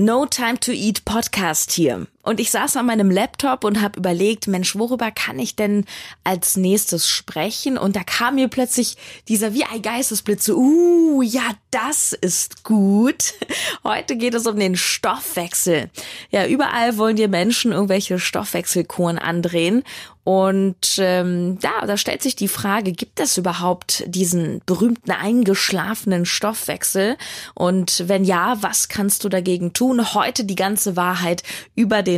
No Time to Eat Podcast hier. Und ich saß an meinem Laptop und habe überlegt, Mensch, worüber kann ich denn als nächstes sprechen? Und da kam mir plötzlich dieser wie ein Geistesblitz, uh, ja, das ist gut. Heute geht es um den Stoffwechsel. Ja, überall wollen dir Menschen irgendwelche Stoffwechselkuren andrehen. Und ähm, ja, da stellt sich die Frage, gibt es überhaupt diesen berühmten eingeschlafenen Stoffwechsel? Und wenn ja, was kannst du dagegen tun? Heute die ganze Wahrheit über den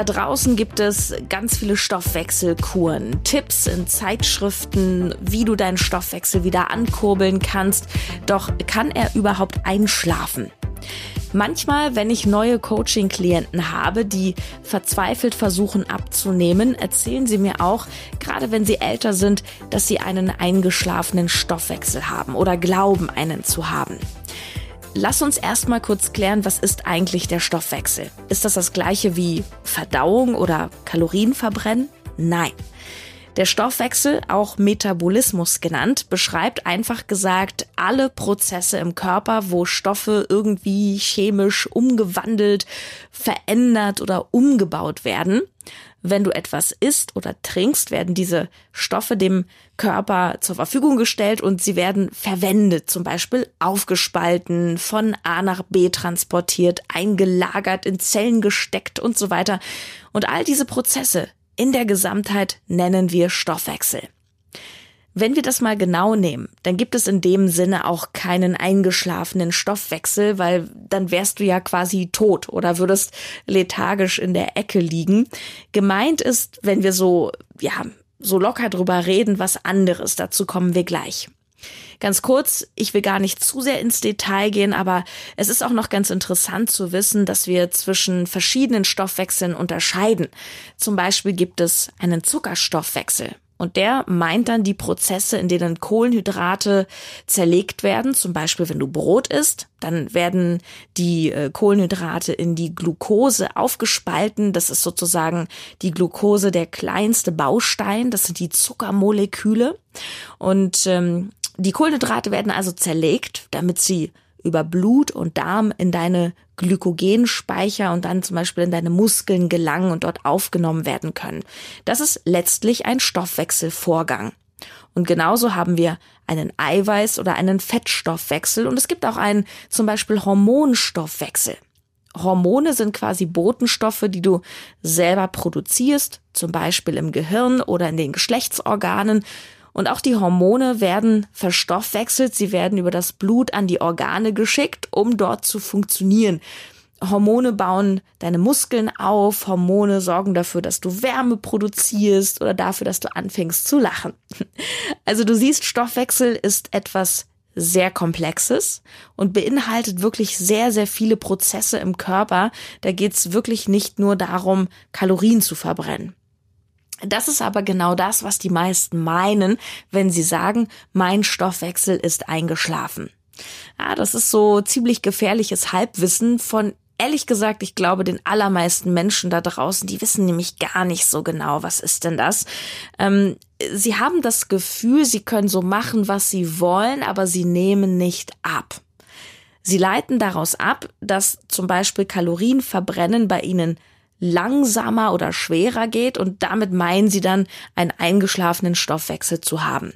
Da draußen gibt es ganz viele Stoffwechselkuren, Tipps in Zeitschriften, wie du deinen Stoffwechsel wieder ankurbeln kannst. Doch kann er überhaupt einschlafen? Manchmal, wenn ich neue Coaching-Klienten habe, die verzweifelt versuchen abzunehmen, erzählen sie mir auch, gerade wenn sie älter sind, dass sie einen eingeschlafenen Stoffwechsel haben oder glauben, einen zu haben. Lass uns erstmal kurz klären, was ist eigentlich der Stoffwechsel? Ist das das gleiche wie Verdauung oder Kalorienverbrennen? Nein. Der Stoffwechsel, auch Metabolismus genannt, beschreibt einfach gesagt alle Prozesse im Körper, wo Stoffe irgendwie chemisch umgewandelt, verändert oder umgebaut werden. Wenn du etwas isst oder trinkst, werden diese Stoffe dem Körper zur Verfügung gestellt und sie werden verwendet, zum Beispiel aufgespalten, von A nach B transportiert, eingelagert, in Zellen gesteckt und so weiter. Und all diese Prozesse in der Gesamtheit nennen wir Stoffwechsel. Wenn wir das mal genau nehmen, dann gibt es in dem Sinne auch keinen eingeschlafenen Stoffwechsel, weil dann wärst du ja quasi tot oder würdest lethargisch in der Ecke liegen. Gemeint ist, wenn wir so, ja, so locker drüber reden, was anderes. Dazu kommen wir gleich. Ganz kurz, ich will gar nicht zu sehr ins Detail gehen, aber es ist auch noch ganz interessant zu wissen, dass wir zwischen verschiedenen Stoffwechseln unterscheiden. Zum Beispiel gibt es einen Zuckerstoffwechsel. Und der meint dann die Prozesse, in denen Kohlenhydrate zerlegt werden. Zum Beispiel, wenn du Brot isst, dann werden die äh, Kohlenhydrate in die Glucose aufgespalten. Das ist sozusagen die Glucose der kleinste Baustein. Das sind die Zuckermoleküle. Und ähm, die Kohlenhydrate werden also zerlegt, damit sie über Blut und Darm in deine Glykogenspeicher und dann zum Beispiel in deine Muskeln gelangen und dort aufgenommen werden können. Das ist letztlich ein Stoffwechselvorgang. Und genauso haben wir einen Eiweiß- oder einen Fettstoffwechsel und es gibt auch einen zum Beispiel Hormonstoffwechsel. Hormone sind quasi Botenstoffe, die du selber produzierst, zum Beispiel im Gehirn oder in den Geschlechtsorganen und auch die Hormone werden verstoffwechselt, sie werden über das Blut an die Organe geschickt, um dort zu funktionieren. Hormone bauen deine Muskeln auf, Hormone sorgen dafür, dass du Wärme produzierst oder dafür, dass du anfängst zu lachen. Also du siehst, Stoffwechsel ist etwas sehr komplexes und beinhaltet wirklich sehr, sehr viele Prozesse im Körper. Da geht's wirklich nicht nur darum, Kalorien zu verbrennen. Das ist aber genau das, was die meisten meinen, wenn sie sagen, mein Stoffwechsel ist eingeschlafen. Ja, das ist so ziemlich gefährliches Halbwissen von ehrlich gesagt, ich glaube, den allermeisten Menschen da draußen, die wissen nämlich gar nicht so genau, was ist denn das. Ähm, sie haben das Gefühl, sie können so machen, was sie wollen, aber sie nehmen nicht ab. Sie leiten daraus ab, dass zum Beispiel Kalorienverbrennen bei ihnen langsamer oder schwerer geht und damit meinen sie dann einen eingeschlafenen Stoffwechsel zu haben.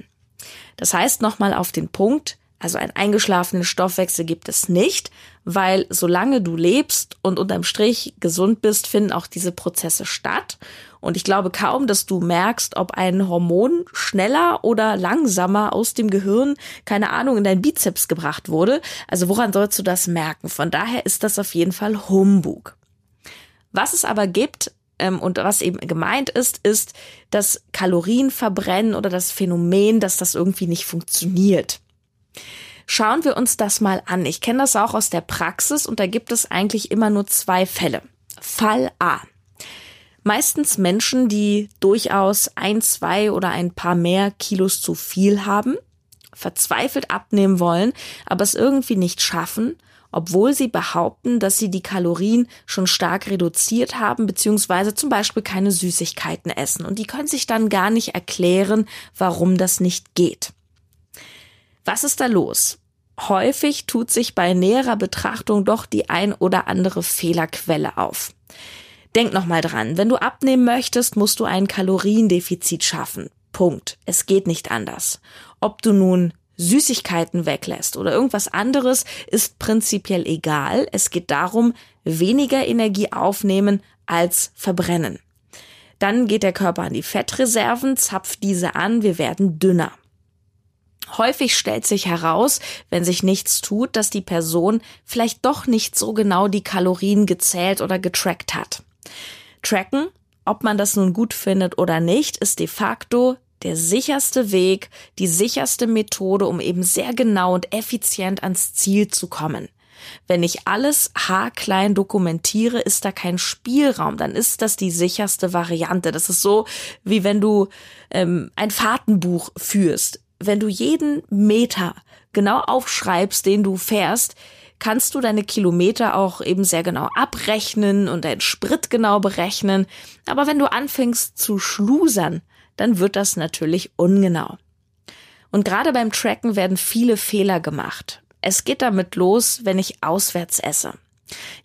Das heißt nochmal auf den Punkt, also einen eingeschlafenen Stoffwechsel gibt es nicht, weil solange du lebst und unterm Strich gesund bist, finden auch diese Prozesse statt. Und ich glaube kaum, dass du merkst, ob ein Hormon schneller oder langsamer aus dem Gehirn, keine Ahnung, in dein Bizeps gebracht wurde. Also woran sollst du das merken? Von daher ist das auf jeden Fall Humbug. Was es aber gibt, ähm, und was eben gemeint ist, ist das Kalorienverbrennen oder das Phänomen, dass das irgendwie nicht funktioniert. Schauen wir uns das mal an. Ich kenne das auch aus der Praxis und da gibt es eigentlich immer nur zwei Fälle. Fall A. Meistens Menschen, die durchaus ein, zwei oder ein paar mehr Kilos zu viel haben, verzweifelt abnehmen wollen, aber es irgendwie nicht schaffen, obwohl sie behaupten, dass sie die Kalorien schon stark reduziert haben, beziehungsweise zum Beispiel keine Süßigkeiten essen. Und die können sich dann gar nicht erklären, warum das nicht geht. Was ist da los? Häufig tut sich bei näherer Betrachtung doch die ein oder andere Fehlerquelle auf. Denk nochmal dran, wenn du abnehmen möchtest, musst du ein Kaloriendefizit schaffen. Punkt. Es geht nicht anders. Ob du nun Süßigkeiten weglässt oder irgendwas anderes, ist prinzipiell egal. Es geht darum, weniger Energie aufnehmen als verbrennen. Dann geht der Körper an die Fettreserven, zapft diese an, wir werden dünner. Häufig stellt sich heraus, wenn sich nichts tut, dass die Person vielleicht doch nicht so genau die Kalorien gezählt oder getrackt hat. Tracken, ob man das nun gut findet oder nicht, ist de facto der sicherste Weg, die sicherste Methode, um eben sehr genau und effizient ans Ziel zu kommen. Wenn ich alles haarklein dokumentiere, ist da kein Spielraum. Dann ist das die sicherste Variante. Das ist so, wie wenn du ähm, ein Fahrtenbuch führst. Wenn du jeden Meter genau aufschreibst, den du fährst, kannst du deine Kilometer auch eben sehr genau abrechnen und deinen Sprit genau berechnen. Aber wenn du anfängst zu schlusern, dann wird das natürlich ungenau. Und gerade beim Tracken werden viele Fehler gemacht. Es geht damit los, wenn ich auswärts esse.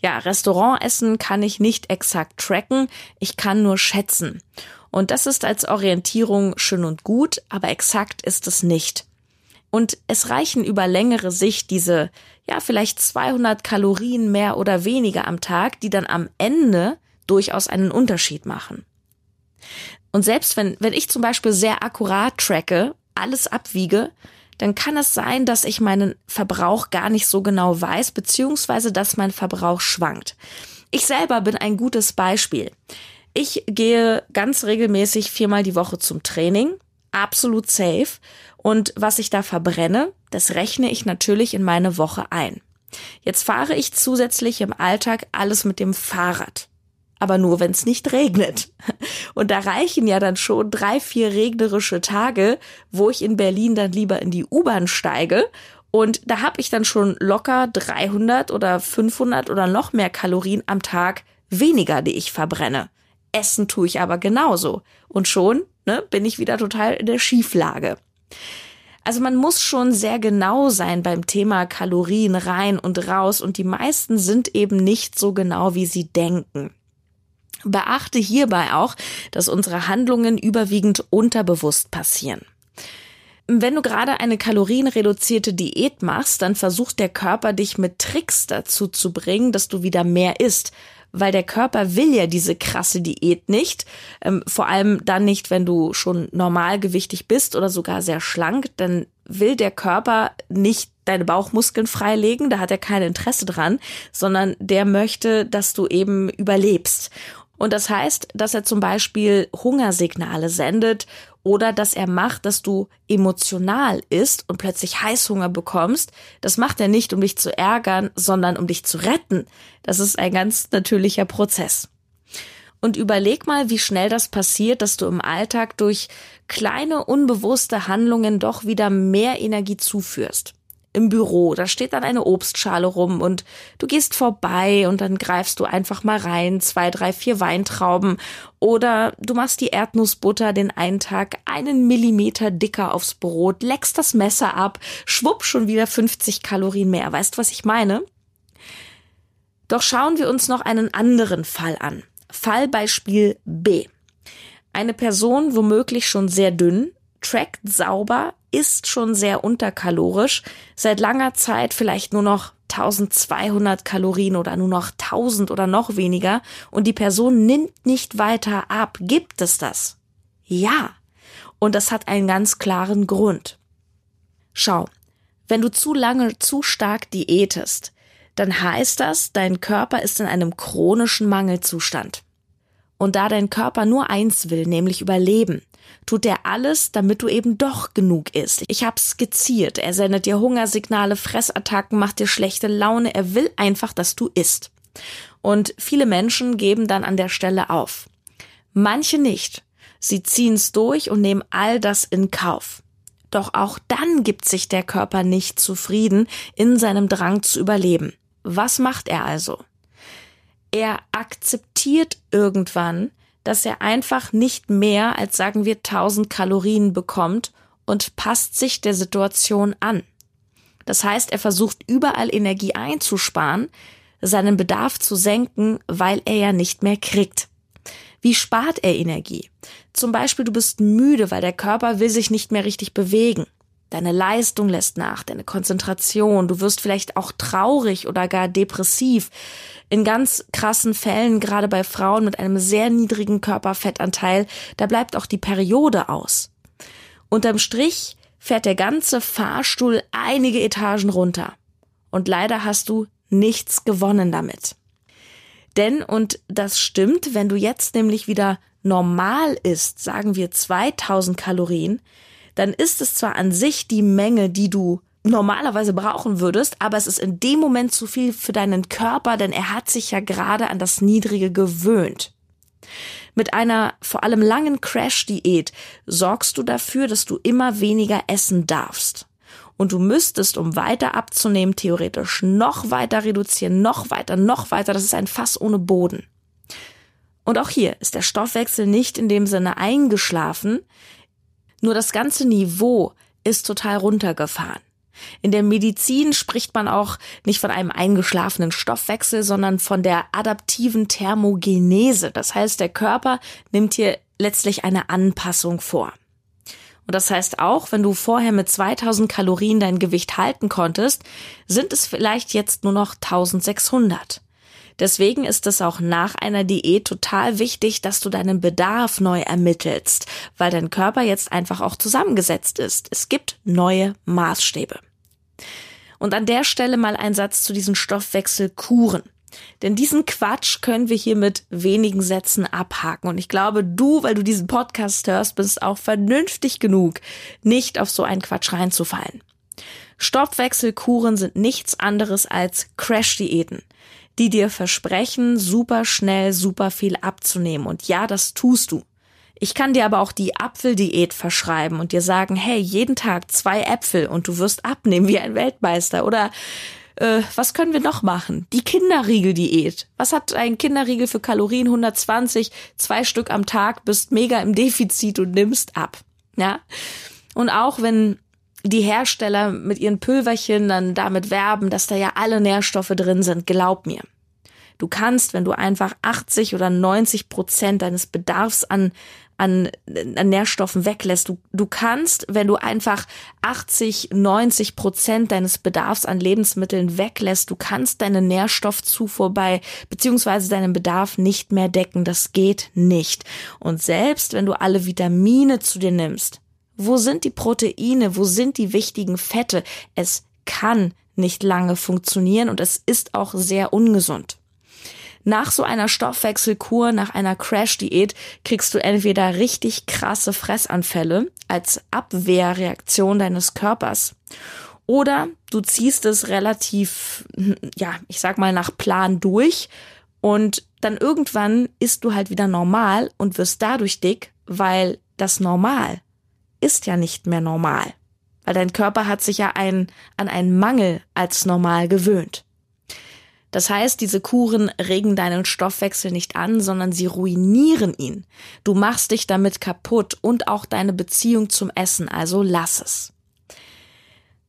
Ja, Restaurantessen kann ich nicht exakt tracken, ich kann nur schätzen. Und das ist als Orientierung schön und gut, aber exakt ist es nicht. Und es reichen über längere Sicht diese, ja, vielleicht 200 Kalorien mehr oder weniger am Tag, die dann am Ende durchaus einen Unterschied machen. Und selbst wenn, wenn ich zum Beispiel sehr akkurat tracke, alles abwiege, dann kann es sein, dass ich meinen Verbrauch gar nicht so genau weiß, beziehungsweise dass mein Verbrauch schwankt. Ich selber bin ein gutes Beispiel. Ich gehe ganz regelmäßig viermal die Woche zum Training, absolut safe. Und was ich da verbrenne, das rechne ich natürlich in meine Woche ein. Jetzt fahre ich zusätzlich im Alltag alles mit dem Fahrrad. Aber nur, wenn es nicht regnet. Und da reichen ja dann schon drei, vier regnerische Tage, wo ich in Berlin dann lieber in die U-Bahn steige. Und da habe ich dann schon locker 300 oder 500 oder noch mehr Kalorien am Tag weniger, die ich verbrenne. Essen tue ich aber genauso. Und schon ne, bin ich wieder total in der Schieflage. Also man muss schon sehr genau sein beim Thema Kalorien rein und raus und die meisten sind eben nicht so genau, wie sie denken. Beachte hierbei auch, dass unsere Handlungen überwiegend unterbewusst passieren. Wenn du gerade eine kalorienreduzierte Diät machst, dann versucht der Körper dich mit Tricks dazu zu bringen, dass du wieder mehr isst weil der Körper will ja diese krasse Diät nicht. Ähm, vor allem dann nicht, wenn du schon normalgewichtig bist oder sogar sehr schlank, dann will der Körper nicht deine Bauchmuskeln freilegen, da hat er kein Interesse dran, sondern der möchte, dass du eben überlebst. Und das heißt, dass er zum Beispiel Hungersignale sendet oder dass er macht, dass du emotional isst und plötzlich Heißhunger bekommst. Das macht er nicht, um dich zu ärgern, sondern um dich zu retten. Das ist ein ganz natürlicher Prozess. Und überleg mal, wie schnell das passiert, dass du im Alltag durch kleine unbewusste Handlungen doch wieder mehr Energie zuführst im Büro, da steht dann eine Obstschale rum und du gehst vorbei und dann greifst du einfach mal rein, zwei, drei, vier Weintrauben oder du machst die Erdnussbutter den einen Tag einen Millimeter dicker aufs Brot, leckst das Messer ab, schwupp schon wieder 50 Kalorien mehr. Weißt was ich meine? Doch schauen wir uns noch einen anderen Fall an. Fallbeispiel B. Eine Person, womöglich schon sehr dünn, trackt sauber, ist schon sehr unterkalorisch, seit langer Zeit vielleicht nur noch 1200 Kalorien oder nur noch 1000 oder noch weniger und die Person nimmt nicht weiter ab. Gibt es das? Ja. Und das hat einen ganz klaren Grund. Schau, wenn du zu lange zu stark diätest, dann heißt das, dein Körper ist in einem chronischen Mangelzustand. Und da dein Körper nur eins will, nämlich überleben, tut er alles, damit du eben doch genug isst. Ich hab's skizziert. Er sendet dir Hungersignale, Fressattacken, macht dir schlechte Laune. Er will einfach, dass du isst. Und viele Menschen geben dann an der Stelle auf. Manche nicht. Sie ziehen's durch und nehmen all das in Kauf. Doch auch dann gibt sich der Körper nicht zufrieden in seinem Drang zu überleben. Was macht er also? Er akzeptiert irgendwann, dass er einfach nicht mehr als sagen wir 1000 Kalorien bekommt und passt sich der Situation an. Das heißt, er versucht überall Energie einzusparen, seinen Bedarf zu senken, weil er ja nicht mehr kriegt. Wie spart er Energie? Zum Beispiel, du bist müde, weil der Körper will sich nicht mehr richtig bewegen. Deine Leistung lässt nach, deine Konzentration, du wirst vielleicht auch traurig oder gar depressiv. In ganz krassen Fällen, gerade bei Frauen mit einem sehr niedrigen Körperfettanteil, da bleibt auch die Periode aus. Unterm Strich fährt der ganze Fahrstuhl einige Etagen runter. Und leider hast du nichts gewonnen damit. Denn, und das stimmt, wenn du jetzt nämlich wieder normal isst, sagen wir 2000 Kalorien, dann ist es zwar an sich die Menge, die du normalerweise brauchen würdest, aber es ist in dem Moment zu viel für deinen Körper, denn er hat sich ja gerade an das Niedrige gewöhnt. Mit einer vor allem langen Crash-Diät sorgst du dafür, dass du immer weniger essen darfst. Und du müsstest, um weiter abzunehmen, theoretisch noch weiter reduzieren, noch weiter, noch weiter. Das ist ein Fass ohne Boden. Und auch hier ist der Stoffwechsel nicht in dem Sinne eingeschlafen, nur das ganze Niveau ist total runtergefahren. In der Medizin spricht man auch nicht von einem eingeschlafenen Stoffwechsel, sondern von der adaptiven Thermogenese. Das heißt, der Körper nimmt hier letztlich eine Anpassung vor. Und das heißt auch, wenn du vorher mit 2000 Kalorien dein Gewicht halten konntest, sind es vielleicht jetzt nur noch 1600. Deswegen ist es auch nach einer Diät total wichtig, dass du deinen Bedarf neu ermittelst, weil dein Körper jetzt einfach auch zusammengesetzt ist. Es gibt neue Maßstäbe. Und an der Stelle mal ein Satz zu diesen Stoffwechselkuren. Denn diesen Quatsch können wir hier mit wenigen Sätzen abhaken. Und ich glaube, du, weil du diesen Podcast hörst, bist auch vernünftig genug, nicht auf so einen Quatsch reinzufallen. Stoffwechselkuren sind nichts anderes als Crash-Diäten, die dir versprechen, super schnell, super viel abzunehmen. Und ja, das tust du. Ich kann dir aber auch die Apfeldiät verschreiben und dir sagen, hey, jeden Tag zwei Äpfel und du wirst abnehmen wie ein Weltmeister. Oder äh, was können wir noch machen? Die Kinderriegel-Diät. Was hat ein Kinderriegel für Kalorien? 120, zwei Stück am Tag, bist mega im Defizit und nimmst ab. Ja. Und auch wenn die Hersteller mit ihren Pülverchen dann damit werben, dass da ja alle Nährstoffe drin sind, glaub mir. Du kannst, wenn du einfach 80 oder 90 Prozent deines Bedarfs an, an, an Nährstoffen weglässt. Du, du kannst, wenn du einfach 80, 90 Prozent deines Bedarfs an Lebensmitteln weglässt, du kannst deine Nährstoffzufuhr bei, beziehungsweise deinen Bedarf nicht mehr decken. Das geht nicht. Und selbst wenn du alle Vitamine zu dir nimmst, wo sind die Proteine? Wo sind die wichtigen Fette? Es kann nicht lange funktionieren und es ist auch sehr ungesund. Nach so einer Stoffwechselkur, nach einer Crash-Diät, kriegst du entweder richtig krasse Fressanfälle als Abwehrreaktion deines Körpers oder du ziehst es relativ, ja, ich sag mal nach Plan durch und dann irgendwann isst du halt wieder normal und wirst dadurch dick, weil das Normal ist ja nicht mehr normal. Weil dein Körper hat sich ja ein, an einen Mangel als normal gewöhnt. Das heißt, diese Kuren regen deinen Stoffwechsel nicht an, sondern sie ruinieren ihn. Du machst dich damit kaputt und auch deine Beziehung zum Essen, also lass es.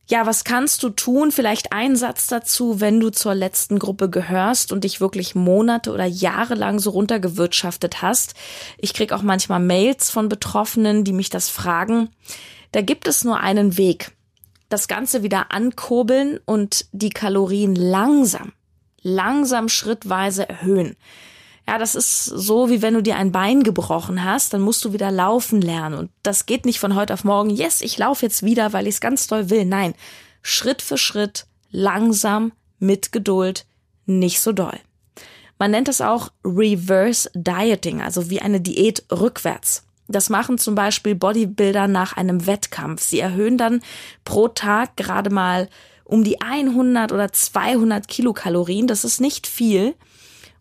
Ja, was kannst du tun? Vielleicht ein Satz dazu, wenn du zur letzten Gruppe gehörst und dich wirklich Monate oder Jahre lang so runtergewirtschaftet hast. Ich krieg auch manchmal Mails von Betroffenen, die mich das fragen. Da gibt es nur einen Weg. Das Ganze wieder ankurbeln und die Kalorien langsam langsam schrittweise erhöhen. Ja, das ist so, wie wenn du dir ein Bein gebrochen hast, dann musst du wieder laufen lernen. Und das geht nicht von heute auf morgen, yes, ich laufe jetzt wieder, weil ich es ganz doll will. Nein, Schritt für Schritt, langsam, mit Geduld, nicht so doll. Man nennt es auch Reverse Dieting, also wie eine Diät rückwärts. Das machen zum Beispiel Bodybuilder nach einem Wettkampf. Sie erhöhen dann pro Tag gerade mal um die 100 oder 200 Kilokalorien. Das ist nicht viel.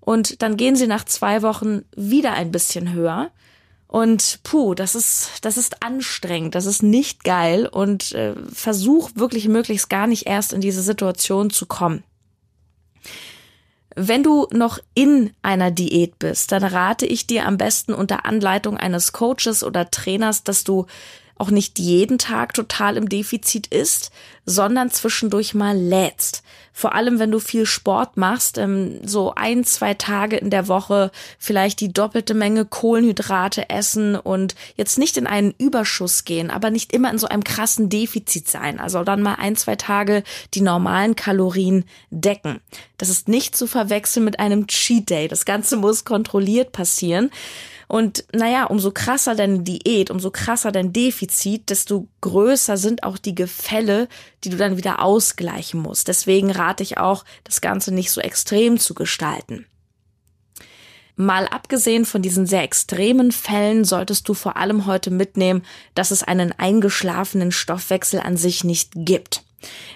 Und dann gehen sie nach zwei Wochen wieder ein bisschen höher. Und puh, das ist, das ist anstrengend, das ist nicht geil und äh, versuch wirklich möglichst gar nicht erst in diese Situation zu kommen. Wenn du noch in einer Diät bist, dann rate ich dir am besten unter Anleitung eines Coaches oder Trainers, dass du auch nicht jeden Tag total im Defizit ist, sondern zwischendurch mal lädst. Vor allem, wenn du viel Sport machst, ähm, so ein, zwei Tage in der Woche vielleicht die doppelte Menge Kohlenhydrate essen und jetzt nicht in einen Überschuss gehen, aber nicht immer in so einem krassen Defizit sein. Also dann mal ein, zwei Tage die normalen Kalorien decken. Das ist nicht zu verwechseln mit einem Cheat Day. Das Ganze muss kontrolliert passieren. Und naja, umso krasser deine Diät, umso krasser dein Defizit, desto größer sind auch die Gefälle, die du dann wieder ausgleichen musst. Deswegen rate ich auch, das Ganze nicht so extrem zu gestalten. Mal abgesehen von diesen sehr extremen Fällen solltest du vor allem heute mitnehmen, dass es einen eingeschlafenen Stoffwechsel an sich nicht gibt.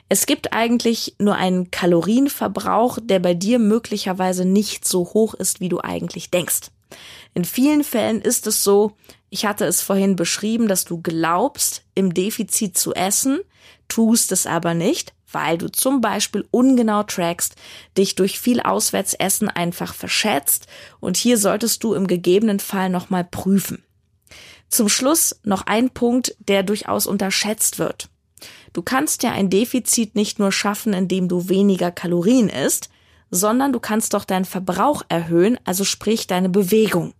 Es gibt eigentlich nur einen Kalorienverbrauch, der bei dir möglicherweise nicht so hoch ist, wie du eigentlich denkst. In vielen Fällen ist es so, ich hatte es vorhin beschrieben, dass du glaubst, im Defizit zu essen, tust es aber nicht, weil du zum Beispiel ungenau trackst, dich durch viel Auswärtsessen einfach verschätzt und hier solltest du im gegebenen Fall nochmal prüfen. Zum Schluss noch ein Punkt, der durchaus unterschätzt wird. Du kannst ja ein Defizit nicht nur schaffen, indem du weniger Kalorien isst, sondern du kannst doch deinen Verbrauch erhöhen, also sprich deine Bewegung.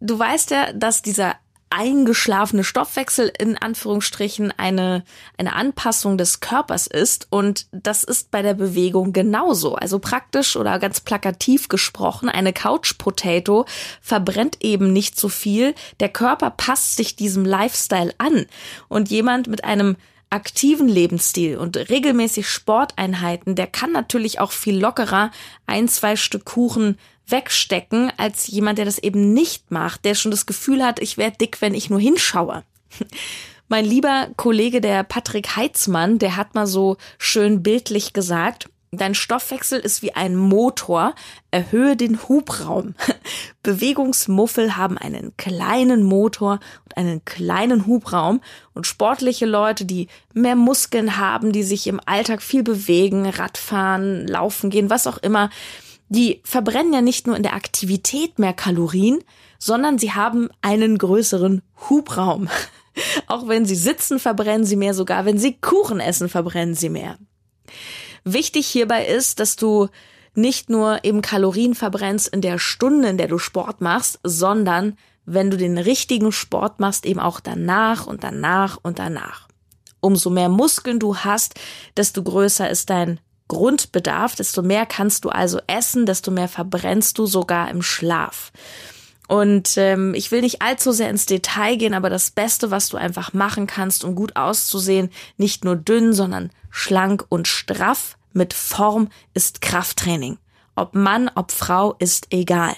Du weißt ja, dass dieser eingeschlafene Stoffwechsel in Anführungsstrichen eine, eine Anpassung des Körpers ist und das ist bei der Bewegung genauso. Also praktisch oder ganz plakativ gesprochen, eine Couch Potato verbrennt eben nicht so viel. Der Körper passt sich diesem Lifestyle an und jemand mit einem aktiven Lebensstil und regelmäßig Sporteinheiten, der kann natürlich auch viel lockerer ein, zwei Stück Kuchen wegstecken, als jemand, der das eben nicht macht, der schon das Gefühl hat, ich werde dick, wenn ich nur hinschaue. Mein lieber Kollege, der Patrick Heitzmann, der hat mal so schön bildlich gesagt, Dein Stoffwechsel ist wie ein Motor. Erhöhe den Hubraum. Bewegungsmuffel haben einen kleinen Motor und einen kleinen Hubraum. Und sportliche Leute, die mehr Muskeln haben, die sich im Alltag viel bewegen, Radfahren, laufen gehen, was auch immer, die verbrennen ja nicht nur in der Aktivität mehr Kalorien, sondern sie haben einen größeren Hubraum. Auch wenn sie sitzen, verbrennen sie mehr, sogar wenn sie Kuchen essen, verbrennen sie mehr. Wichtig hierbei ist, dass du nicht nur eben Kalorien verbrennst in der Stunde, in der du Sport machst, sondern wenn du den richtigen Sport machst, eben auch danach und danach und danach. Umso mehr Muskeln du hast, desto größer ist dein Grundbedarf, desto mehr kannst du also essen, desto mehr verbrennst du sogar im Schlaf. Und ähm, ich will nicht allzu sehr ins Detail gehen, aber das Beste, was du einfach machen kannst, um gut auszusehen, nicht nur dünn, sondern schlank und straff mit Form, ist Krafttraining. Ob Mann, ob Frau, ist egal.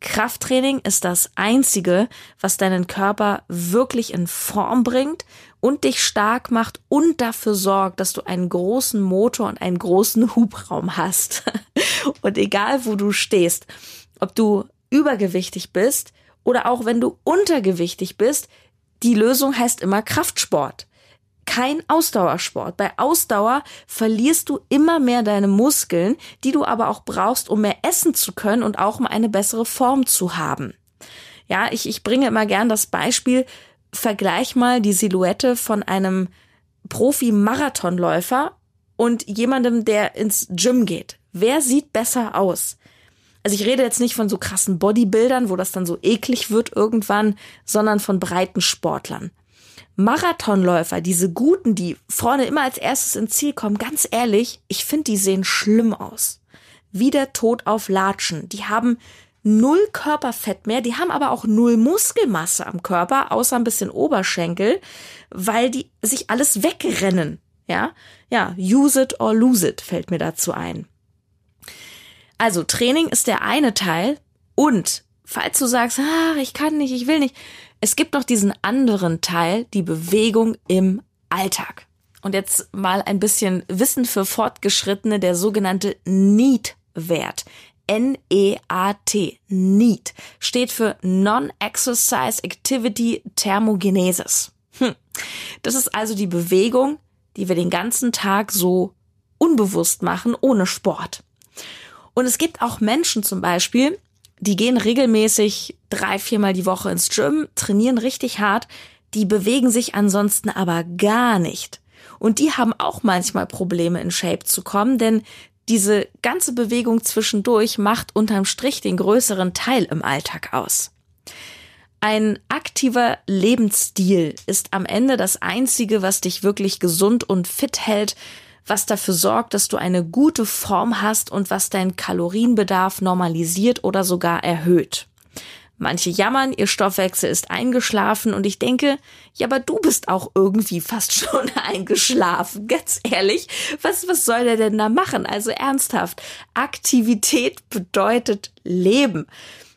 Krafttraining ist das Einzige, was deinen Körper wirklich in Form bringt und dich stark macht und dafür sorgt, dass du einen großen Motor und einen großen Hubraum hast. und egal, wo du stehst, ob du übergewichtig bist oder auch wenn du untergewichtig bist, die Lösung heißt immer Kraftsport. Kein Ausdauersport. Bei Ausdauer verlierst du immer mehr deine Muskeln, die du aber auch brauchst, um mehr essen zu können und auch um eine bessere Form zu haben. Ja, ich, ich bringe immer gern das Beispiel, vergleich mal die Silhouette von einem Profi-Marathonläufer und jemandem, der ins Gym geht. Wer sieht besser aus? Also ich rede jetzt nicht von so krassen Bodybuildern, wo das dann so eklig wird irgendwann, sondern von breiten Sportlern. Marathonläufer, diese guten, die vorne immer als erstes ins Ziel kommen, ganz ehrlich, ich finde, die sehen schlimm aus. Wie der Tod auf Latschen. Die haben null Körperfett mehr, die haben aber auch null Muskelmasse am Körper, außer ein bisschen Oberschenkel, weil die sich alles wegrennen. Ja, ja, use it or lose it fällt mir dazu ein. Also Training ist der eine Teil und falls du sagst, ah, ich kann nicht, ich will nicht, es gibt noch diesen anderen Teil, die Bewegung im Alltag. Und jetzt mal ein bisschen Wissen für Fortgeschrittene, der sogenannte Need-Wert. N-E-A-T, NEAT, steht für Non-Exercise Activity Thermogenesis. Hm. Das ist also die Bewegung, die wir den ganzen Tag so unbewusst machen, ohne Sport. Und es gibt auch Menschen zum Beispiel, die gehen regelmäßig drei, viermal die Woche ins Gym, trainieren richtig hart, die bewegen sich ansonsten aber gar nicht. Und die haben auch manchmal Probleme in Shape zu kommen, denn diese ganze Bewegung zwischendurch macht unterm Strich den größeren Teil im Alltag aus. Ein aktiver Lebensstil ist am Ende das Einzige, was dich wirklich gesund und fit hält, was dafür sorgt, dass du eine gute Form hast und was deinen Kalorienbedarf normalisiert oder sogar erhöht. Manche jammern, ihr Stoffwechsel ist eingeschlafen und ich denke, ja, aber du bist auch irgendwie fast schon eingeschlafen. Ganz ehrlich, was, was soll der denn da machen? Also ernsthaft. Aktivität bedeutet Leben.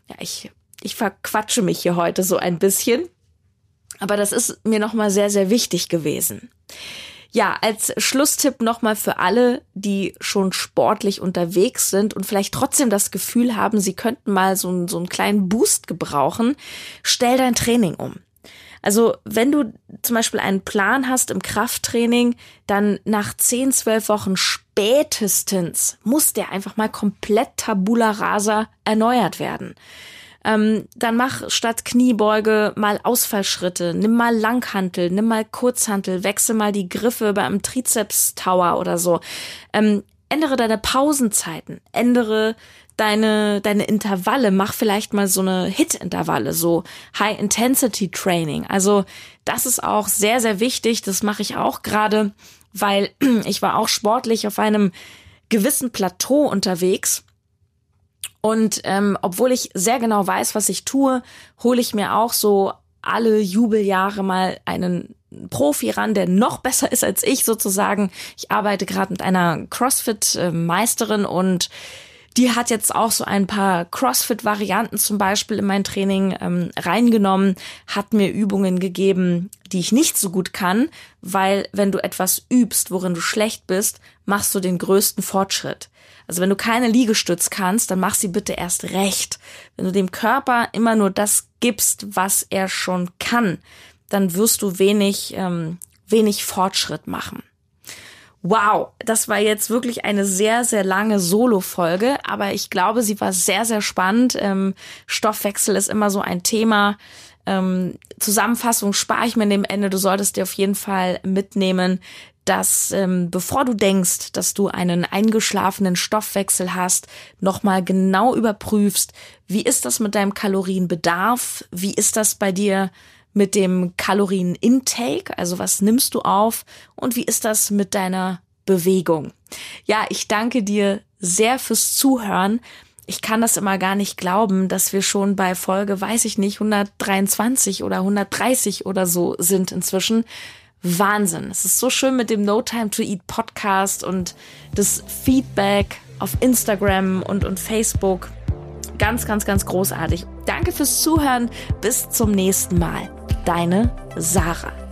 Ja, ich, ich verquatsche mich hier heute so ein bisschen. Aber das ist mir nochmal sehr, sehr wichtig gewesen. Ja, als Schlusstipp nochmal für alle, die schon sportlich unterwegs sind und vielleicht trotzdem das Gefühl haben, sie könnten mal so, so einen kleinen Boost gebrauchen, stell dein Training um. Also wenn du zum Beispiel einen Plan hast im Krafttraining, dann nach 10, 12 Wochen spätestens muss der einfach mal komplett tabula rasa erneuert werden. Ähm, dann mach statt Kniebeuge mal Ausfallschritte, nimm mal Langhantel, nimm mal Kurzhantel, wechsel mal die Griffe beim Trizeps Tower oder so. Ähm, ändere deine Pausenzeiten, ändere deine, deine Intervalle, mach vielleicht mal so eine Hit-Intervalle, so High-Intensity-Training. Also das ist auch sehr, sehr wichtig. Das mache ich auch gerade, weil ich war auch sportlich auf einem gewissen Plateau unterwegs und ähm, obwohl ich sehr genau weiß, was ich tue, hole ich mir auch so alle Jubeljahre mal einen Profi ran, der noch besser ist als ich sozusagen. Ich arbeite gerade mit einer CrossFit-Meisterin und die hat jetzt auch so ein paar CrossFit-Varianten zum Beispiel in mein Training ähm, reingenommen, hat mir Übungen gegeben, die ich nicht so gut kann, weil wenn du etwas übst, worin du schlecht bist, machst du den größten Fortschritt. Also wenn du keine Liegestütz kannst, dann mach sie bitte erst recht. Wenn du dem Körper immer nur das gibst, was er schon kann, dann wirst du wenig, ähm, wenig Fortschritt machen. Wow, das war jetzt wirklich eine sehr, sehr lange Solo-Folge, aber ich glaube, sie war sehr, sehr spannend. Ähm, Stoffwechsel ist immer so ein Thema. Ähm, Zusammenfassung spare ich mir in dem Ende. Du solltest dir auf jeden Fall mitnehmen, dass ähm, bevor du denkst, dass du einen eingeschlafenen Stoffwechsel hast, nochmal genau überprüfst, wie ist das mit deinem Kalorienbedarf, wie ist das bei dir mit dem Kalorienintake, also was nimmst du auf und wie ist das mit deiner Bewegung. Ja, ich danke dir sehr fürs Zuhören. Ich kann das immer gar nicht glauben, dass wir schon bei Folge, weiß ich nicht, 123 oder 130 oder so sind inzwischen. Wahnsinn. Es ist so schön mit dem No Time to Eat Podcast und das Feedback auf Instagram und, und Facebook. Ganz, ganz, ganz großartig. Danke fürs Zuhören. Bis zum nächsten Mal. Deine Sarah.